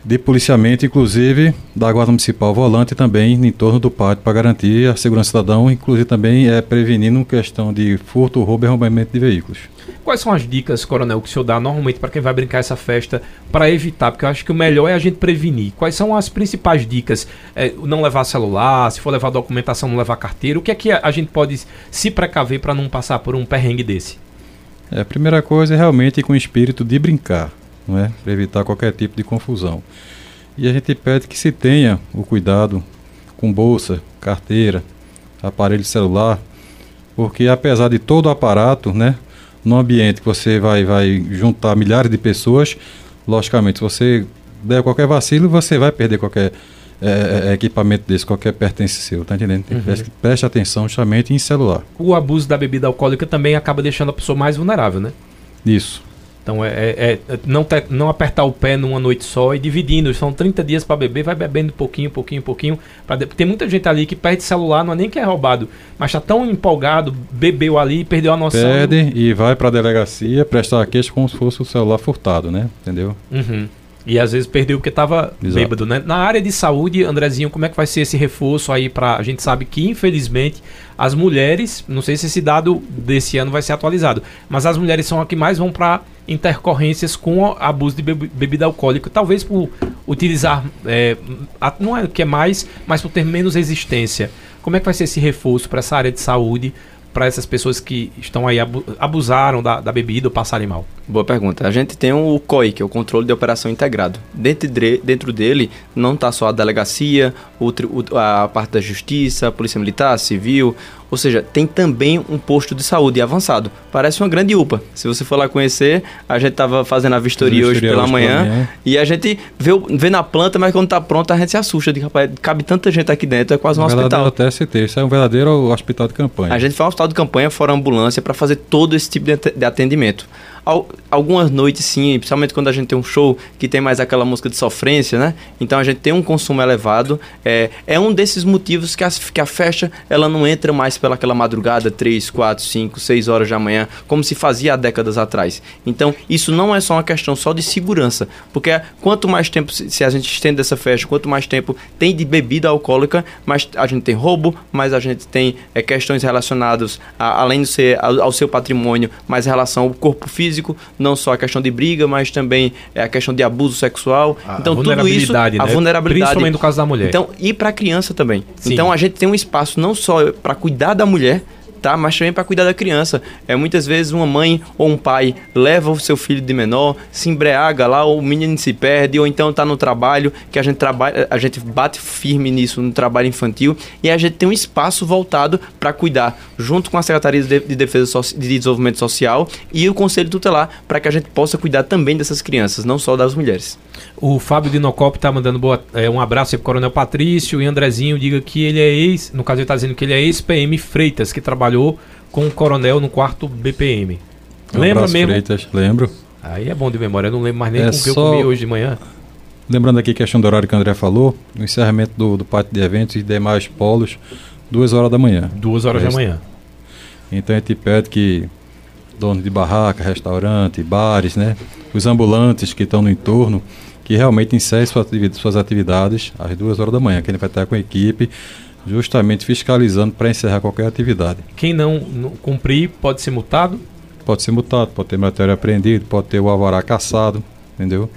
de policiamento, inclusive da Guarda Municipal Volante também em torno do pátio para garantir a segurança cidadão, inclusive também é prevenindo questão de furto, roubo e arrombamento de veículos. Quais são as dicas, Coronel, que o senhor dá normalmente para quem vai brincar essa festa para evitar? Porque eu acho que o melhor é a gente prevenir. Quais são as principais dicas? É, não levar celular, se for levar documentação, não levar carteira. O que é que a gente pode se precaver para não passar por um perrengue desse? É, a primeira coisa é realmente com o espírito de brincar não é? para evitar qualquer tipo de confusão. E a gente pede que se tenha o cuidado com bolsa, carteira, aparelho celular, porque apesar de todo o aparato, né, no ambiente que você vai, vai juntar milhares de pessoas, logicamente, se você der qualquer vacilo, você vai perder qualquer é, é, equipamento desse, qualquer pertence seu, tá entendendo? Uhum. Preste, preste atenção justamente em celular. O abuso da bebida alcoólica também acaba deixando a pessoa mais vulnerável, né? Isso. Então é, é, é não, te, não apertar o pé numa noite só e dividindo. São 30 dias para beber, vai bebendo pouquinho, pouquinho, pouquinho. Pra de... Tem muita gente ali que perde celular, não é nem que é roubado, mas está tão empolgado, bebeu ali e perdeu a noção. Perde e vai para a delegacia prestar a queixa como se fosse o celular furtado, né? Entendeu? Uhum. E às vezes perdeu porque estava bêbado, né? Na área de saúde, Andrezinho, como é que vai ser esse reforço aí para a gente sabe que infelizmente as mulheres, não sei se esse dado desse ano vai ser atualizado, mas as mulheres são as que mais vão para intercorrências com abuso de bebida alcoólica, talvez por utilizar, é, não é que é mais, mas por ter menos resistência. Como é que vai ser esse reforço para essa área de saúde para essas pessoas que estão aí abusaram da, da, bebida ou passarem mal? Boa pergunta. A gente tem o COI, que é o Controle de Operação Integrado. Dentro, de, dentro dele não está só a delegacia, o, a parte da justiça, a polícia militar, civil, ou seja, tem também um posto de saúde avançado. Parece uma grande UPA. Se você for lá conhecer, a gente estava fazendo a vistoria, hoje pela hoje manhã, manhã, e a gente vê, vê na planta, mas quando está pronta a gente se assusta. De, rapaz, cabe tanta gente aqui dentro, é quase um, um hospital. Até isso é um verdadeiro hospital de campanha. A gente faz um hospital de campanha fora ambulância para fazer todo esse tipo de atendimento algumas noites sim, principalmente quando a gente tem um show que tem mais aquela música de sofrência, né? Então a gente tem um consumo elevado. É, é um desses motivos que a, que a festa ela não entra mais pela aquela madrugada, 3, 4, 5, 6 horas da manhã, como se fazia há décadas atrás. Então isso não é só uma questão só de segurança, porque quanto mais tempo, se a gente estende essa festa, quanto mais tempo tem de bebida alcoólica, mais a gente tem roubo, mais a gente tem é, questões relacionadas, a, além de ser ao, ao seu patrimônio, mais relação ao corpo físico físico, não só a questão de briga, mas também é a questão de abuso sexual. A então, tudo isso, né? a vulnerabilidade. Principalmente no caso da mulher. Então, e para a criança também. Sim. Então, a gente tem um espaço não só para cuidar da mulher, tá? Mas também para cuidar da criança. É muitas vezes uma mãe ou um pai leva o seu filho de menor, se embriaga lá, ou o menino se perde, ou então está no trabalho, que a gente trabalha, a gente bate firme nisso no trabalho infantil e a gente tem um espaço voltado para cuidar, junto com a Secretaria de Defesa de Desenvolvimento Social e o Conselho Tutelar, para que a gente possa cuidar também dessas crianças, não só das mulheres. O Fábio Dinocop tá mandando boa, é, um abraço aí pro Coronel Patrício e Andrezinho diga que ele é ex, no caso ele tá dizendo que ele é ex-PM Freitas, que trabalhou com o coronel no quarto BPM. Um Lembra mesmo? Freitas, lembro. Aí é bom de memória, eu não lembro mais nem é o que eu comi hoje de manhã. Lembrando aqui a questão do horário que o André falou, o encerramento do, do pátio de eventos e demais polos, duas horas da manhã. Duas horas é da manhã. Então a gente pede que donos de barraca, restaurante, bares, né? Os ambulantes que estão no entorno, que realmente encerrem suas atividades às duas horas da manhã, que a gente vai estar com a equipe justamente fiscalizando para encerrar qualquer atividade. Quem não, não, cumprir pode ser multado? Pode ser multado, pode ter matéria apreendido, pode ter o alvará caçado, entendeu?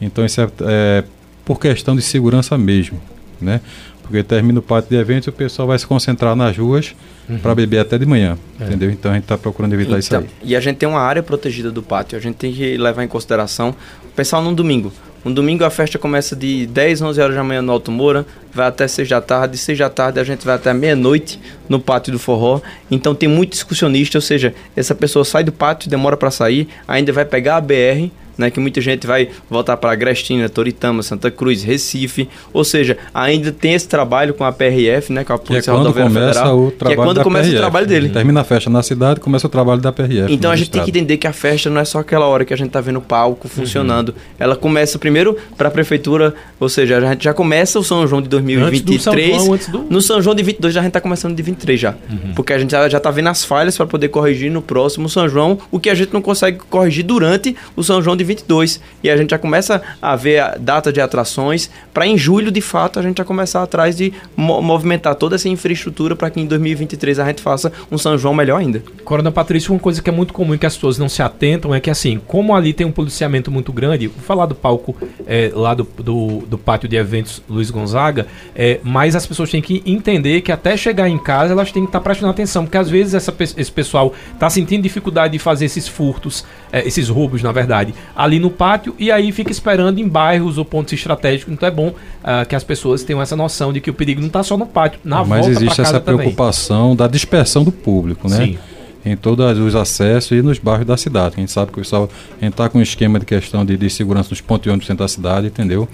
Então isso é, é por questão de segurança mesmo, né? Porque termina o pátio de eventos e o pessoal vai se concentrar nas ruas uhum. para beber até de manhã, é. entendeu? Então a gente está procurando evitar então, isso aí. E a gente tem uma área protegida do pátio, a gente tem que levar em consideração, pensar num domingo. Um domingo a festa começa de 10, 11 horas da manhã no Alto Moura, vai até 6 da tarde, 6 da tarde a gente vai até meia-noite no pátio do forró. Então tem muito excursionista, ou seja, essa pessoa sai do pátio, demora para sair, ainda vai pegar a BR, né, que muita gente vai voltar para Agrestina, Toritama, Santa Cruz, Recife, ou seja, ainda tem esse trabalho com a PRF, né, com a Polícia é Rodoviária Federal, o que é quando começa PRF. o trabalho dele. Termina a festa na cidade, começa o trabalho da PRF. Então a gente tem que entender que a festa não é só aquela hora que a gente está vendo o palco funcionando. Uhum. Ela começa primeiro para a prefeitura, ou seja, a gente já começa o São João de 2023. São João, do... No São João de 22 a gente está começando de 23 já. Uhum. Porque a gente já, já tá vendo as falhas para poder corrigir no próximo São João, o que a gente não consegue corrigir durante o São João de 22 e a gente já começa a ver a data de atrações para em julho, de fato, a gente já começar atrás de mo movimentar toda essa infraestrutura para que em 2023 a gente faça um São João melhor ainda. Coronel Patrício, uma coisa que é muito comum e que as pessoas não se atentam é que assim, como ali tem um policiamento muito grande, vou falar do palco é, lá do, do, do, pátio de eventos Luiz Gonzaga, é, mas as pessoas têm que entender que até chegar em casa elas têm que estar prestando atenção, porque às vezes essa, esse pessoal está sentindo dificuldade de fazer esses furtos, é, esses roubos, na verdade, ali no pátio e aí fica esperando em bairros ou pontos estratégicos. Então é bom uh, que as pessoas tenham essa noção de que o perigo não está só no pátio, na Mas volta existe essa preocupação também. da dispersão do público, né? Sim. em todos os acessos e nos bairros da cidade. A gente sabe que o pessoal, está com um esquema de questão de, de segurança nos pontos de ônibus da cidade, entendeu?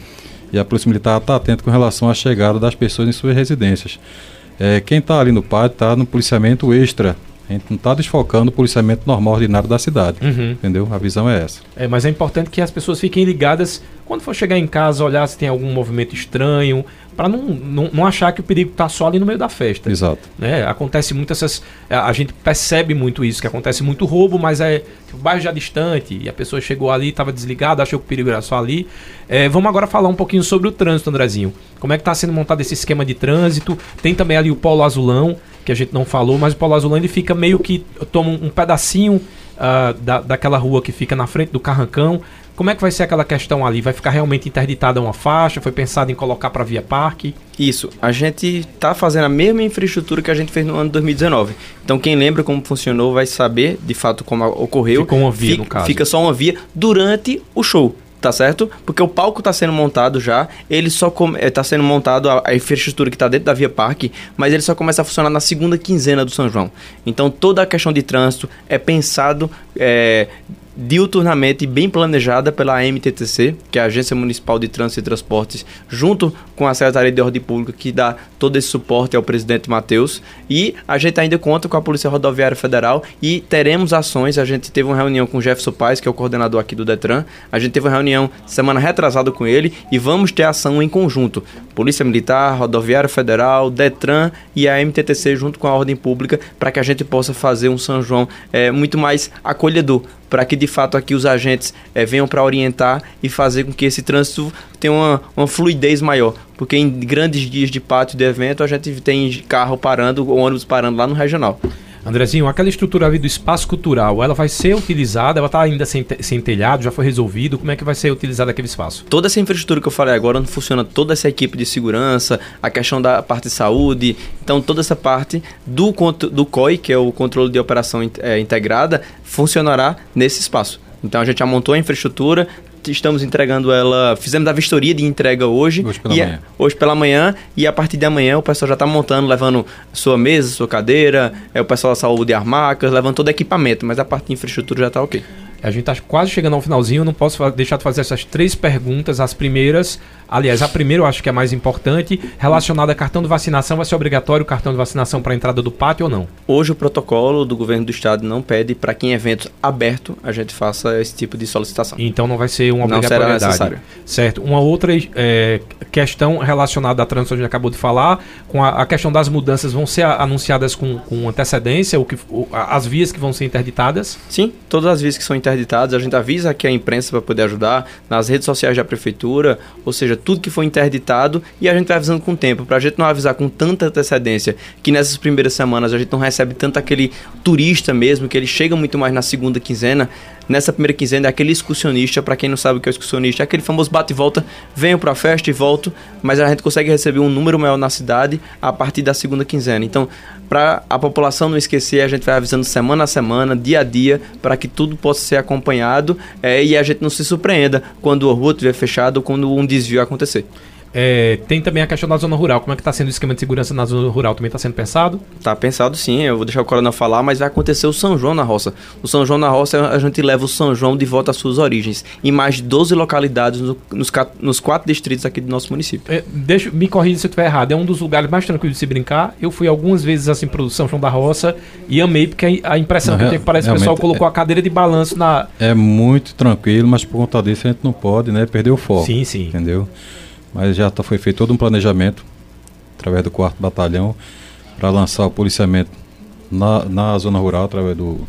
E a Polícia Militar está atenta com relação à chegada das pessoas em suas residências. É, quem está ali no pátio está no policiamento extra a gente não está desfocando o policiamento normal ordinário da cidade. Uhum. Entendeu? A visão é essa. É, mas é importante que as pessoas fiquem ligadas quando for chegar em casa, olhar se tem algum movimento estranho, para não, não, não, achar que o perigo está só ali no meio da festa. Exato. Né? Acontece muito essas. A gente percebe muito isso, que acontece muito roubo, mas é o bairro já distante, e a pessoa chegou ali, estava desligada, achou que o perigo era só ali. É, vamos agora falar um pouquinho sobre o trânsito, Andrezinho. Como é que está sendo montado esse esquema de trânsito? Tem também ali o Polo Azulão que a gente não falou, mas o Paulo Azulão ele fica meio que toma um pedacinho uh, da, daquela rua que fica na frente do Carrancão. Como é que vai ser aquela questão ali? Vai ficar realmente interditada uma faixa? Foi pensado em colocar para via parque? Isso. A gente está fazendo a mesma infraestrutura que a gente fez no ano de 2019. Então quem lembra como funcionou vai saber de fato como ocorreu. Ficou uma via fica, no caso. Fica só uma via durante o show tá certo? Porque o palco está sendo montado já, ele só está eh, sendo montado a, a infraestrutura que está dentro da Via Parque, mas ele só começa a funcionar na segunda quinzena do São João. Então toda a questão de trânsito é pensado é, diuturnamente bem planejada pela MTTC, que é a Agência Municipal de Trânsito e Transportes, junto com a Secretaria de Ordem Pública, que dá todo esse suporte ao presidente Matheus. E a gente ainda conta com a Polícia Rodoviária Federal e teremos ações. A gente teve uma reunião com o Jefferson Paes, que é o coordenador aqui do Detran. A gente teve uma reunião semana retrasada com ele e vamos ter ação em conjunto. Polícia Militar, Rodoviária Federal, Detran e a MTTC junto com a Ordem Pública para que a gente possa fazer um São João é, muito mais acolhedor para que de fato aqui os agentes é, venham para orientar e fazer com que esse trânsito tenha uma, uma fluidez maior. Porque em grandes dias de pátio de evento a gente tem carro parando, ônibus parando lá no regional. Andrezinho, aquela estrutura ali do espaço cultural, ela vai ser utilizada, ela está ainda sem, sem telhado, já foi resolvido, como é que vai ser utilizado aquele espaço? Toda essa infraestrutura que eu falei agora, onde funciona toda essa equipe de segurança, a questão da parte de saúde, então toda essa parte do, do COI, que é o controle de operação é, integrada, funcionará nesse espaço. Então a gente já montou a infraestrutura, estamos entregando ela. Fizemos a vistoria de entrega hoje. Hoje pela e, manhã. Hoje pela manhã. E a partir de amanhã o pessoal já está montando, levando sua mesa, sua cadeira, é o pessoal da saúde as marcas, levando todo o equipamento, mas a parte de infraestrutura já está ok. A gente está quase chegando ao finalzinho, não posso deixar de fazer essas três perguntas. As primeiras, aliás, a primeira eu acho que é mais importante, relacionada a cartão de vacinação, vai ser obrigatório o cartão de vacinação para a entrada do pátio ou não? Hoje o protocolo do governo do estado não pede para que em evento aberto a gente faça esse tipo de solicitação. Então não vai ser uma obrigatoriedade. Não será necessário. Certo. Uma outra é, questão relacionada à transição, a gente acabou de falar, com a, a questão das mudanças vão ser anunciadas com, com antecedência, o que, o, as vias que vão ser interditadas? Sim, todas as vias que são interditadas interditados, a gente avisa aqui a imprensa para poder ajudar, nas redes sociais da prefeitura, ou seja, tudo que foi interditado e a gente vai avisando com o tempo, para a gente não avisar com tanta antecedência que nessas primeiras semanas a gente não recebe tanto aquele turista mesmo, que ele chega muito mais na segunda quinzena, nessa primeira quinzena é aquele excursionista, para quem não sabe o que é o excursionista, é aquele famoso bate e volta, venho para a festa e volto, mas a gente consegue receber um número maior na cidade a partir da segunda quinzena. Então, para a população não esquecer, a gente vai avisando semana a semana, dia a dia, para que tudo possa ser acompanhado é, e a gente não se surpreenda quando a rua estiver fechada ou quando um desvio acontecer. É, tem também a questão da zona rural. Como é que está sendo o esquema de segurança na zona rural? Também está sendo pensado? Está pensado sim. Eu vou deixar o Coronel falar, mas vai acontecer o São João na roça. O São João na roça, a gente leva o São João de volta às suas origens. Em mais de 12 localidades no, nos, nos, quatro distritos aqui do nosso município. É, deixa, me corrija se eu estiver errado. É um dos lugares mais tranquilos de se brincar. Eu fui algumas vezes assim para o São João da Roça e amei, porque a, impressão não, que eu tenho é que parece que o pessoal colocou é, a cadeira de balanço na. É muito tranquilo, mas por conta disso a gente não pode, né? Perder o foco. Sim, sim. Entendeu? Mas já tá, foi feito todo um planejamento através do quarto batalhão para lançar o policiamento na, na zona rural através do,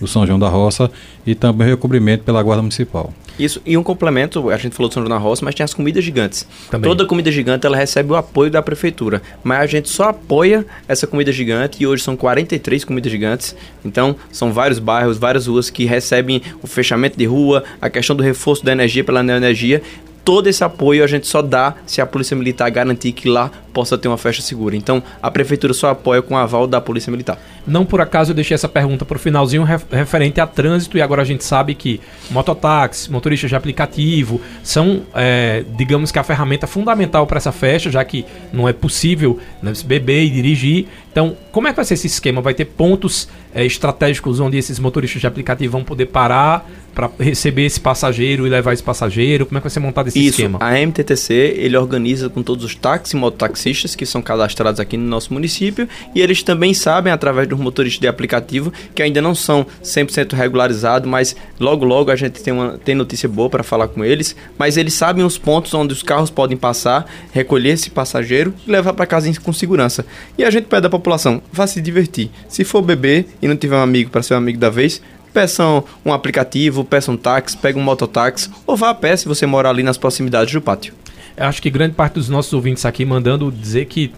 do São João da Roça e também recobrimento pela Guarda Municipal. Isso, e um complemento, a gente falou do São João da Roça, mas tem as comidas gigantes. Também. Toda comida gigante ela recebe o apoio da prefeitura, mas a gente só apoia essa comida gigante e hoje são 43 comidas gigantes. Então, são vários bairros, várias ruas que recebem o fechamento de rua, a questão do reforço da energia pela energia todo esse apoio a gente só dá se a Polícia Militar garantir que lá possa ter uma festa segura. Então, a prefeitura só apoia com o aval da Polícia Militar. Não por acaso eu deixei essa pergunta para o finalzinho referente a trânsito e agora a gente sabe que mototáxi, motoristas de aplicativo são, é, digamos que a ferramenta fundamental para essa festa, já que não é possível né, beber e dirigir. Então, como é que vai ser esse esquema? Vai ter pontos é, estratégicos onde esses motoristas de aplicativo vão poder parar para receber esse passageiro e levar esse passageiro? Como é que vai ser montado esse Isso, esquema? A MTTC ele organiza com todos os táxis e mototaxistas que são cadastrados aqui no nosso município e eles também sabem, através dos motoristas de aplicativo, que ainda não são 100% regularizados, mas logo logo a gente tem, uma, tem notícia boa para falar com eles. Mas eles sabem os pontos onde os carros podem passar, recolher esse passageiro e levar para casa com segurança. E a gente pede à população, vá se divertir. Se for beber e não tiver um amigo para ser um amigo da vez, peçam um aplicativo, peçam um táxi, pegue um mototáxi ou vá a pé se você mora ali nas proximidades do pátio. Acho que grande parte dos nossos ouvintes aqui mandando dizer que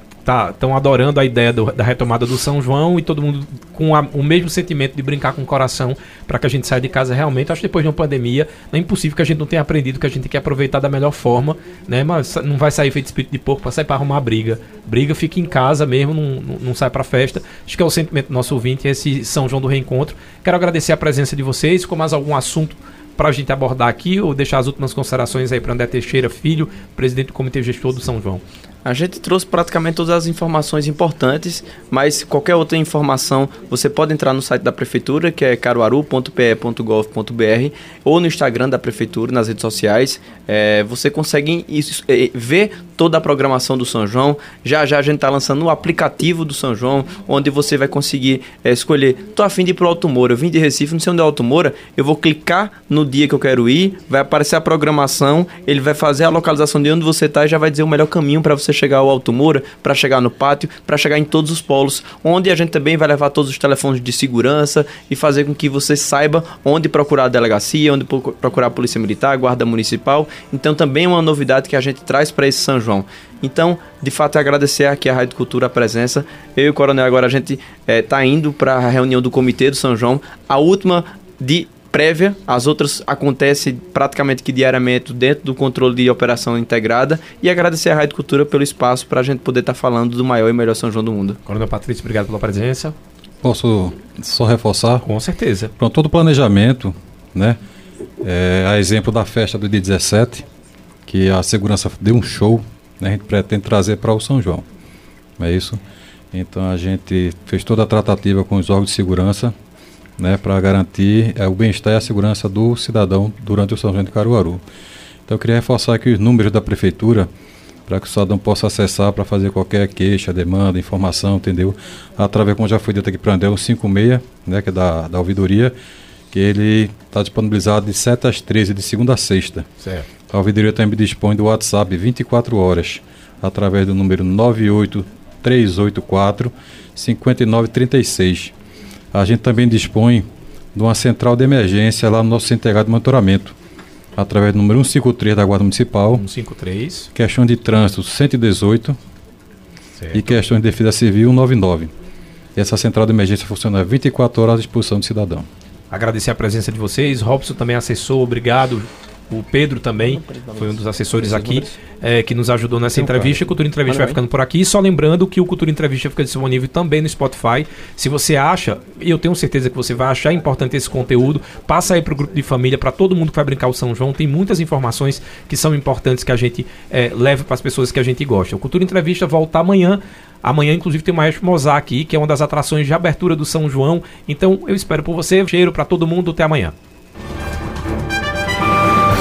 estão tá, adorando a ideia do, da retomada do São João e todo mundo com a, o mesmo sentimento de brincar com o coração para que a gente saia de casa realmente. Acho que depois de uma pandemia, é impossível que a gente não tenha aprendido que a gente tem que aproveitar da melhor forma, né? Mas não vai sair feito espírito de porco para sair para arrumar briga. Briga fica em casa mesmo, não, não, não sai para festa. Acho que é o sentimento do nosso ouvinte, esse São João do Reencontro. Quero agradecer a presença de vocês. Com mais algum assunto para a gente abordar aqui ou deixar as últimas considerações aí para André Teixeira Filho, presidente do Comitê Gestor do São João? A gente trouxe praticamente todas as informações importantes, mas qualquer outra informação você pode entrar no site da prefeitura, que é caruaru.pe.gov.br, ou no Instagram da prefeitura, nas redes sociais. É, você consegue é, ver toda a programação do São João. Já já a gente está lançando o aplicativo do São João, onde você vai conseguir é, escolher. Tô afim de ir pro Alto Moura, eu vim de Recife, não sei onde é Alto Moura. Eu vou clicar no dia que eu quero ir, vai aparecer a programação, ele vai fazer a localização de onde você está e já vai dizer o melhor caminho para você chegar ao Alto Moura, para chegar no pátio, para chegar em todos os polos, onde a gente também vai levar todos os telefones de segurança e fazer com que você saiba onde procurar a delegacia, onde procurar a Polícia Militar, a Guarda Municipal. Então também é uma novidade que a gente traz para esse São João. Então, de fato, é agradecer aqui a Rádio Cultura a presença. Eu e o Coronel agora a gente está eh, é, indo para a reunião do Comitê do São João, a última de prévia, as outras acontecem praticamente que diariamente dentro do controle de operação integrada e agradecer à Rádio Cultura pelo espaço para a gente poder estar tá falando do maior e melhor São João do mundo. Coronel Patrício, obrigado pela presença. Posso só reforçar? Com certeza. Pronto, todo o planejamento, né? É, a exemplo da festa do dia 17, que a segurança deu um show, né? a gente pretende trazer para o São João. Não é isso? Então a gente fez toda a tratativa com os órgãos de segurança né, para garantir é, o bem-estar e a segurança do cidadão durante o São João de Caruaru. Então eu queria reforçar aqui os números da prefeitura para que o cidadão possa acessar para fazer qualquer queixa, demanda, informação, entendeu? Através, como já foi dito aqui para o André, o 56, né, que é da, da ouvidoria, que ele está disponibilizado de 7 às 13, de segunda a sexta. Certo. A ouvidoria também dispõe do WhatsApp 24 horas, através do número 98384 5936. A gente também dispõe de uma central de emergência lá no nosso integrado de monitoramento, através do número 153 da Guarda Municipal. 153. Questão de trânsito 118 certo. e questões de defesa civil 199. E essa central de emergência funciona 24 horas à disposição do cidadão. Agradecer a presença de vocês. Robson também assessor, obrigado o Pedro também foi um dos assessores aqui é, que nos ajudou nessa entrevista. A Cultura Entrevista vai ficando por aqui. Só lembrando que o Cultura Entrevista fica disponível também no Spotify. Se você acha, e eu tenho certeza que você vai achar importante esse conteúdo, passa aí para o grupo de família, para todo mundo que vai brincar o São João. Tem muitas informações que são importantes que a gente é, leva para as pessoas que a gente gosta. O Cultura Entrevista volta amanhã. Amanhã, inclusive, tem o Maestro Mozart aqui, que é uma das atrações de abertura do São João. Então, eu espero por você. Cheiro para todo mundo. Até amanhã.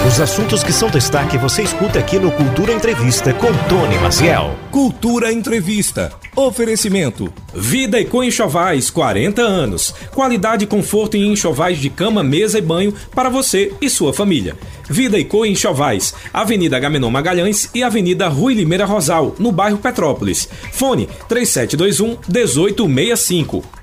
Os assuntos que são destaque você escuta aqui no Cultura Entrevista com Tony Maciel. Cultura Entrevista. Oferecimento. Vida e Enxovais, 40 anos. Qualidade e conforto em enxovais de cama, mesa e banho para você e sua família. Vida e Enxovais, Avenida Gamenon Magalhães e Avenida Rui Limeira Rosal, no bairro Petrópolis. Fone 3721 1865.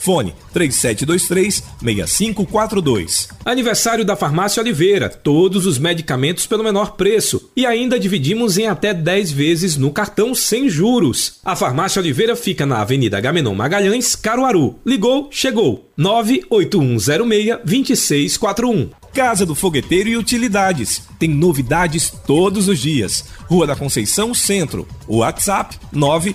Fone 3723-6542. Aniversário da Farmácia Oliveira. Todos os medicamentos pelo menor preço. E ainda dividimos em até 10 vezes no cartão sem juros. A Farmácia Oliveira fica na Avenida Gamenon Magalhães, Caruaru. Ligou, chegou. 98106-2641. Casa do Fogueteiro e Utilidades. Tem novidades todos os dias. Rua da Conceição Centro. WhatsApp 9